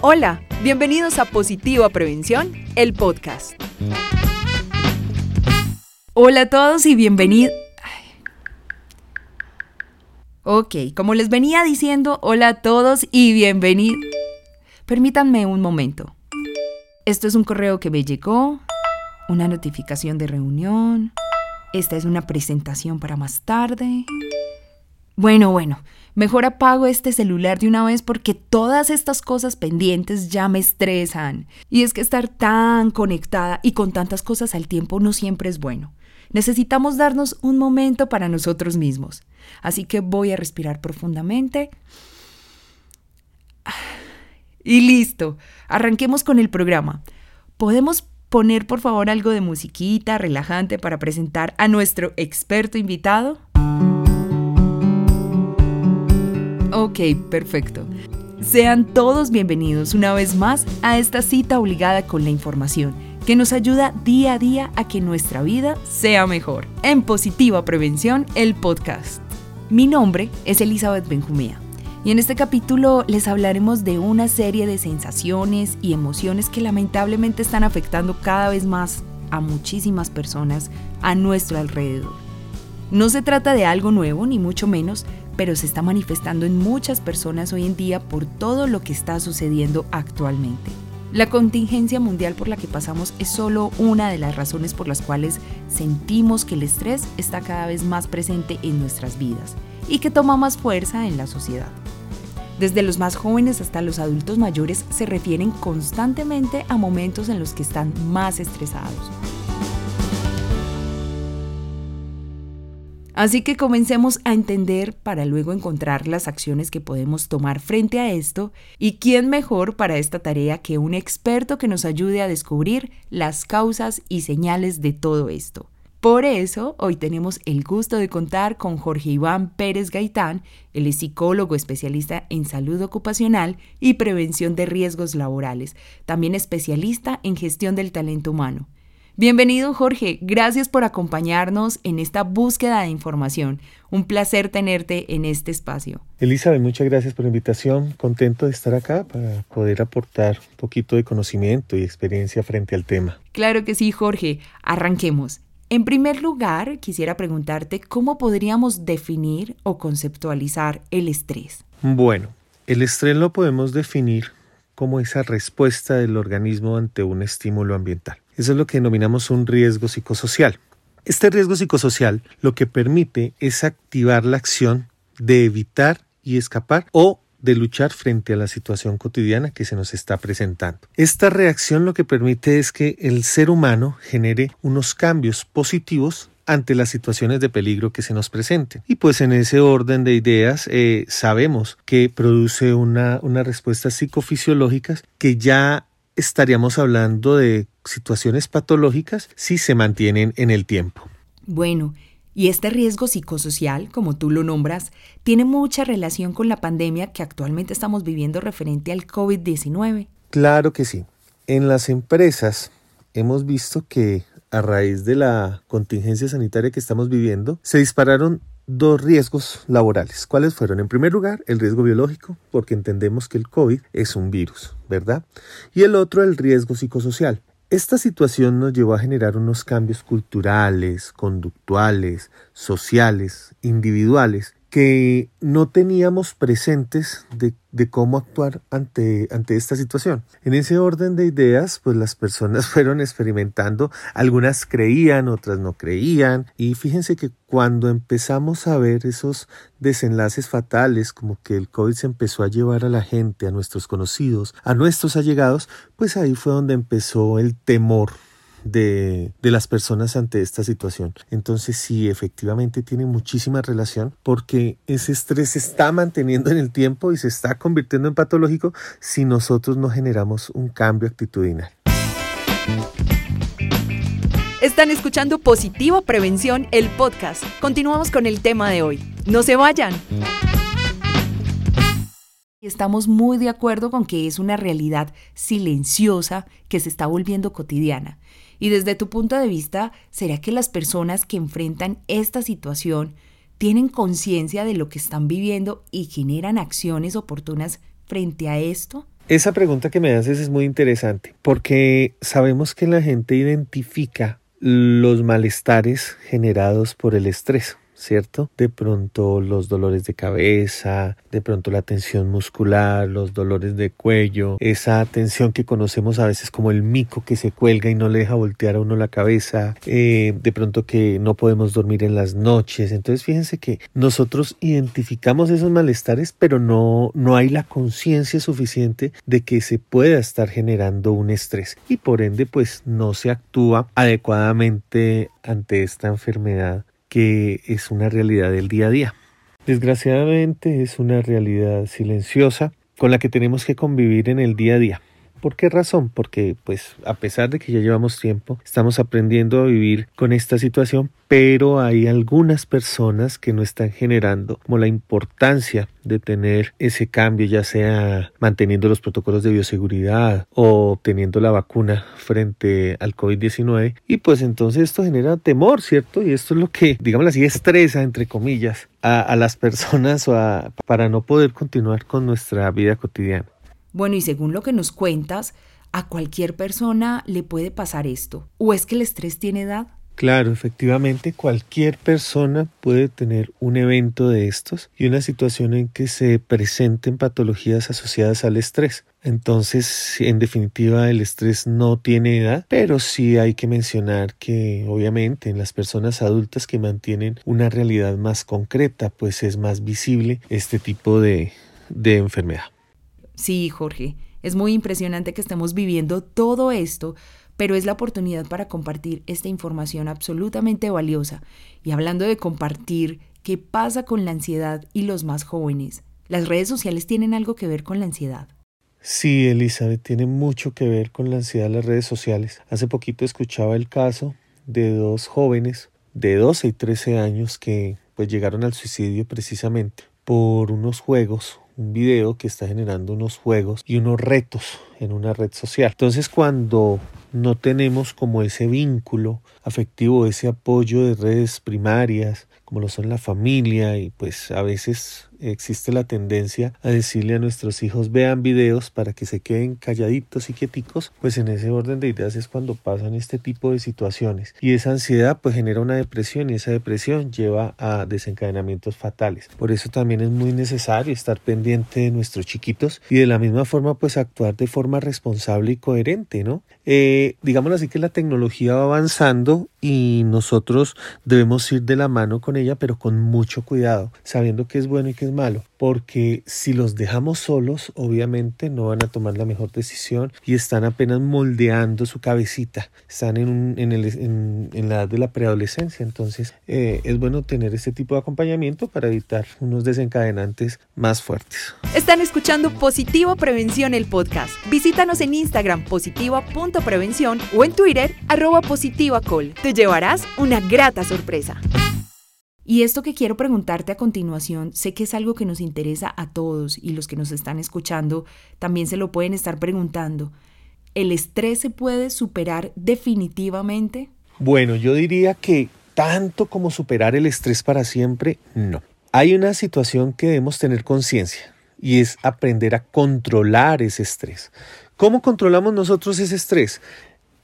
Hola, bienvenidos a Positiva Prevención, el podcast. Hola a todos y bienvenidos. Ok, como les venía diciendo, hola a todos y bienvenidos. Permítanme un momento. Esto es un correo que me llegó, una notificación de reunión, esta es una presentación para más tarde. Bueno, bueno, mejor apago este celular de una vez porque todas estas cosas pendientes ya me estresan. Y es que estar tan conectada y con tantas cosas al tiempo no siempre es bueno. Necesitamos darnos un momento para nosotros mismos. Así que voy a respirar profundamente. Y listo, arranquemos con el programa. ¿Podemos poner por favor algo de musiquita relajante para presentar a nuestro experto invitado? Ok, perfecto. Sean todos bienvenidos una vez más a esta cita obligada con la información que nos ayuda día a día a que nuestra vida sea mejor. En Positiva Prevención, el podcast. Mi nombre es Elizabeth Benjumea y en este capítulo les hablaremos de una serie de sensaciones y emociones que lamentablemente están afectando cada vez más a muchísimas personas a nuestro alrededor. No se trata de algo nuevo, ni mucho menos, pero se está manifestando en muchas personas hoy en día por todo lo que está sucediendo actualmente. La contingencia mundial por la que pasamos es solo una de las razones por las cuales sentimos que el estrés está cada vez más presente en nuestras vidas y que toma más fuerza en la sociedad. Desde los más jóvenes hasta los adultos mayores se refieren constantemente a momentos en los que están más estresados. Así que comencemos a entender para luego encontrar las acciones que podemos tomar frente a esto y quién mejor para esta tarea que un experto que nos ayude a descubrir las causas y señales de todo esto. Por eso, hoy tenemos el gusto de contar con Jorge Iván Pérez Gaitán, el psicólogo especialista en salud ocupacional y prevención de riesgos laborales, también especialista en gestión del talento humano. Bienvenido Jorge, gracias por acompañarnos en esta búsqueda de información. Un placer tenerte en este espacio. Elizabeth, muchas gracias por la invitación. Contento de estar acá para poder aportar un poquito de conocimiento y experiencia frente al tema. Claro que sí, Jorge. Arranquemos. En primer lugar, quisiera preguntarte cómo podríamos definir o conceptualizar el estrés. Bueno, el estrés lo podemos definir como esa respuesta del organismo ante un estímulo ambiental. Eso es lo que denominamos un riesgo psicosocial. Este riesgo psicosocial lo que permite es activar la acción de evitar y escapar o de luchar frente a la situación cotidiana que se nos está presentando. Esta reacción lo que permite es que el ser humano genere unos cambios positivos ante las situaciones de peligro que se nos presenten. Y pues en ese orden de ideas eh, sabemos que produce una, unas respuestas psicofisiológicas que ya estaríamos hablando de situaciones patológicas si se mantienen en el tiempo. Bueno, y este riesgo psicosocial, como tú lo nombras, tiene mucha relación con la pandemia que actualmente estamos viviendo referente al COVID-19. Claro que sí. En las empresas hemos visto que a raíz de la contingencia sanitaria que estamos viviendo, se dispararon dos riesgos laborales. ¿Cuáles fueron? En primer lugar, el riesgo biológico, porque entendemos que el COVID es un virus, ¿verdad? Y el otro, el riesgo psicosocial. Esta situación nos llevó a generar unos cambios culturales, conductuales, sociales, individuales, que no teníamos presentes de, cómo actuar ante, ante esta situación. En ese orden de ideas, pues las personas fueron experimentando, algunas creían, otras no creían, y fíjense que cuando empezamos a ver esos desenlaces fatales, como que el COVID se empezó a llevar a la gente, a nuestros conocidos, a nuestros allegados, pues ahí fue donde empezó el temor de, las personas ante esta situación. Entonces sí, efectivamente tiene muchísima relación porque ese estrés se está manteniendo en el tiempo y se está convirtiendo en patológico si nosotros no generamos un cambio actitudinal. Están escuchando Positivo Prevención, el podcast. Continuamos con el tema de hoy. No se vayan. Estamos muy de acuerdo con que es una realidad silenciosa que se está volviendo cotidiana y desde tu punto de vista, ¿será que las personas que enfrentan esta situación tienen conciencia de lo que están viviendo y generan acciones oportunas frente a esto? Esa pregunta que me haces es muy interesante porque sabemos que la gente identifica los malestares generados por el estrés. ¿Cierto? De pronto los dolores de cabeza, de pronto la tensión muscular, los dolores de cuello, esa tensión que conocemos a veces como el mico que se cuelga y no le deja voltear a uno la cabeza, eh, de pronto que no podemos dormir en las noches. Entonces fíjense que nosotros identificamos esos malestares, pero no, no hay la conciencia suficiente de que se pueda estar generando un estrés y por ende pues no se actúa adecuadamente ante esta enfermedad que es una realidad del día a día. Desgraciadamente es una realidad silenciosa con la que tenemos que convivir en el día a día. ¿Por qué razón? Porque pues a pesar de que ya llevamos tiempo, estamos aprendiendo a vivir con esta situación, pero hay algunas personas que no están generando como la importancia de tener ese cambio, ya sea manteniendo los protocolos de bioseguridad o obteniendo la vacuna frente al COVID-19. Y pues entonces esto genera temor, ¿cierto? Y esto es lo que, digamos así, estresa, entre comillas, a, las personas para no poder continuar con nuestra vida cotidiana. Bueno, y según lo que nos cuentas, a cualquier persona le puede pasar esto. ¿O es que el estrés tiene edad? Claro, efectivamente, cualquier persona puede tener un evento de estos y una situación en que se presenten patologías asociadas al estrés. Entonces, en definitiva, el estrés no tiene edad, pero sí hay que mencionar que obviamente en las personas adultas que mantienen una realidad más concreta, pues es más visible este tipo de, de enfermedad. Sí, Jorge, es muy impresionante que estemos viviendo todo esto, pero es la oportunidad para compartir esta información absolutamente valiosa. Y hablando de compartir, ¿qué pasa con la ansiedad y los más jóvenes? ¿Las redes sociales tienen algo que ver con la ansiedad? Sí, Elizabeth, tiene mucho que ver con la ansiedad las redes sociales. Hace poquito escuchaba el caso de dos jóvenes de 12 y 13 años que pues llegaron al suicidio precisamente por unos juegos video que está generando unos juegos y unos retos en una red social. Entonces cuando no tenemos como ese vínculo afectivo, ese apoyo de redes primarias, como lo son la familia y pues a veces existe la tendencia a decirle a nuestros hijos vean videos para que se queden calladitos y quieticos, pues en ese orden de ideas es cuando pasan este tipo de situaciones y esa ansiedad pues genera una depresión y esa depresión lleva a desencadenamientos fatales. Por eso también es muy necesario estar pendiente de nuestros chiquitos y de la misma forma pues actuar de forma responsable y coherente, ¿no? Eh, digamos así que la tecnología va avanzando y nosotros debemos ir de la mano con pero con mucho cuidado, sabiendo que es bueno y que es malo, porque si los dejamos solos, obviamente no van a tomar la mejor decisión y están apenas moldeando su cabecita, están en, en, la edad de la preadolescencia, entonces eh, es bueno tener este tipo de acompañamiento para evitar unos desencadenantes más fuertes. Están escuchando Positivo Prevención el podcast. Visítanos en Instagram positiva.prevención o en Twitter arroba positivacol. Te llevarás una grata sorpresa. Y esto que quiero preguntarte a continuación, sé que es algo que nos interesa a todos y los que nos están escuchando también se lo pueden estar preguntando. ¿El estrés se puede superar definitivamente? Bueno, yo diría que tanto como superar el estrés para siempre, no. Hay una situación que debemos tener conciencia y es aprender a controlar ese estrés. ¿Cómo controlamos nosotros ese estrés?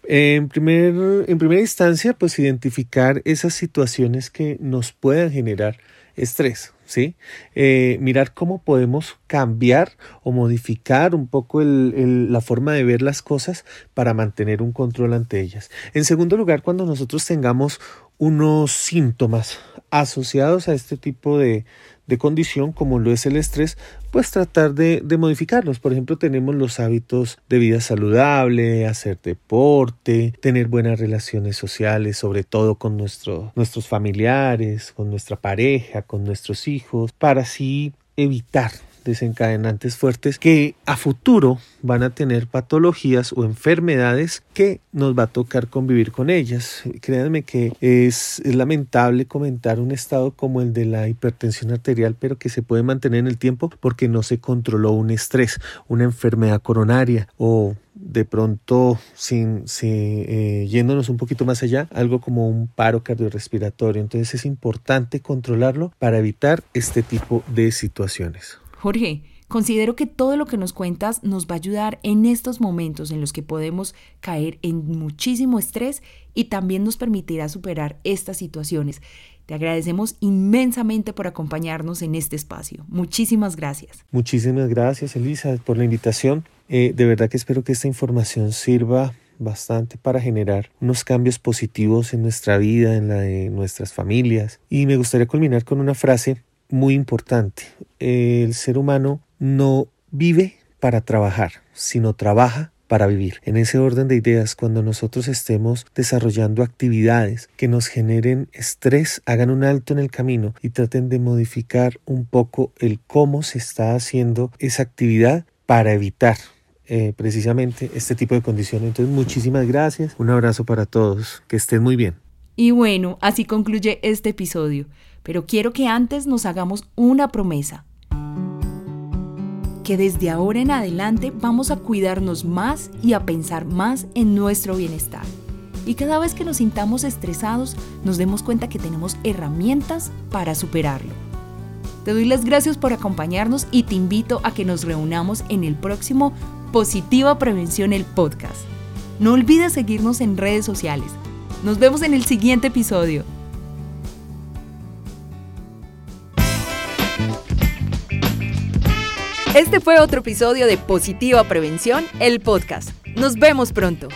En, primer, en primera instancia, pues identificar esas situaciones que nos puedan generar estrés, ¿sí? Eh, mirar cómo podemos cambiar o modificar un poco la forma de ver las cosas para mantener un control ante ellas. En segundo lugar, cuando nosotros tengamos unos síntomas asociados a este tipo de, de condición como lo es el estrés, pues tratar de, modificarlos. Por ejemplo, tenemos los hábitos de vida saludable, hacer deporte, tener buenas relaciones sociales, sobre todo con nuestros familiares, con nuestra pareja, con nuestros hijos, para así evitar desencadenantes fuertes que a futuro van a tener patologías o enfermedades que nos va a tocar convivir con ellas. Créanme que es, lamentable comentar un estado como el de la hipertensión arterial, pero que se puede mantener en el tiempo porque no se controló un estrés, una enfermedad coronaria o de pronto, sin, eh, yéndonos un poquito más allá, algo como un paro cardiorrespiratorio. Entonces es importante controlarlo para evitar este tipo de situaciones. Jorge, considero que todo lo que nos cuentas nos va a ayudar en estos momentos en los que podemos caer en muchísimo estrés y también nos permitirá superar estas situaciones. Te agradecemos inmensamente por acompañarnos en este espacio. Muchísimas gracias. Muchísimas gracias, Elisa, por la invitación. Eh, de verdad que espero que esta información sirva bastante para generar unos cambios positivos en nuestra vida, en la de nuestras familias. Y me gustaría culminar con una frase muy importante. El ser humano no vive para trabajar, sino trabaja para vivir. En ese orden de ideas, cuando nosotros estemos desarrollando actividades que nos generen estrés, hagan un alto en el camino y traten de modificar un poco el cómo se está haciendo esa actividad para evitar eh, precisamente este tipo de condiciones. Entonces, muchísimas gracias. Un abrazo para todos. Que estén muy bien. Y bueno, así concluye este episodio. Pero quiero que antes nos hagamos una promesa que desde ahora en adelante vamos a cuidarnos más y a pensar más en nuestro bienestar. Y cada vez que nos sintamos estresados, nos demos cuenta que tenemos herramientas para superarlo. Te doy las gracias por acompañarnos y te invito a que nos reunamos en el próximo Positiva Prevención el podcast. No olvides seguirnos en redes sociales. Nos vemos en el siguiente episodio. Este fue otro episodio de Positiva Prevención, el podcast. Nos vemos pronto.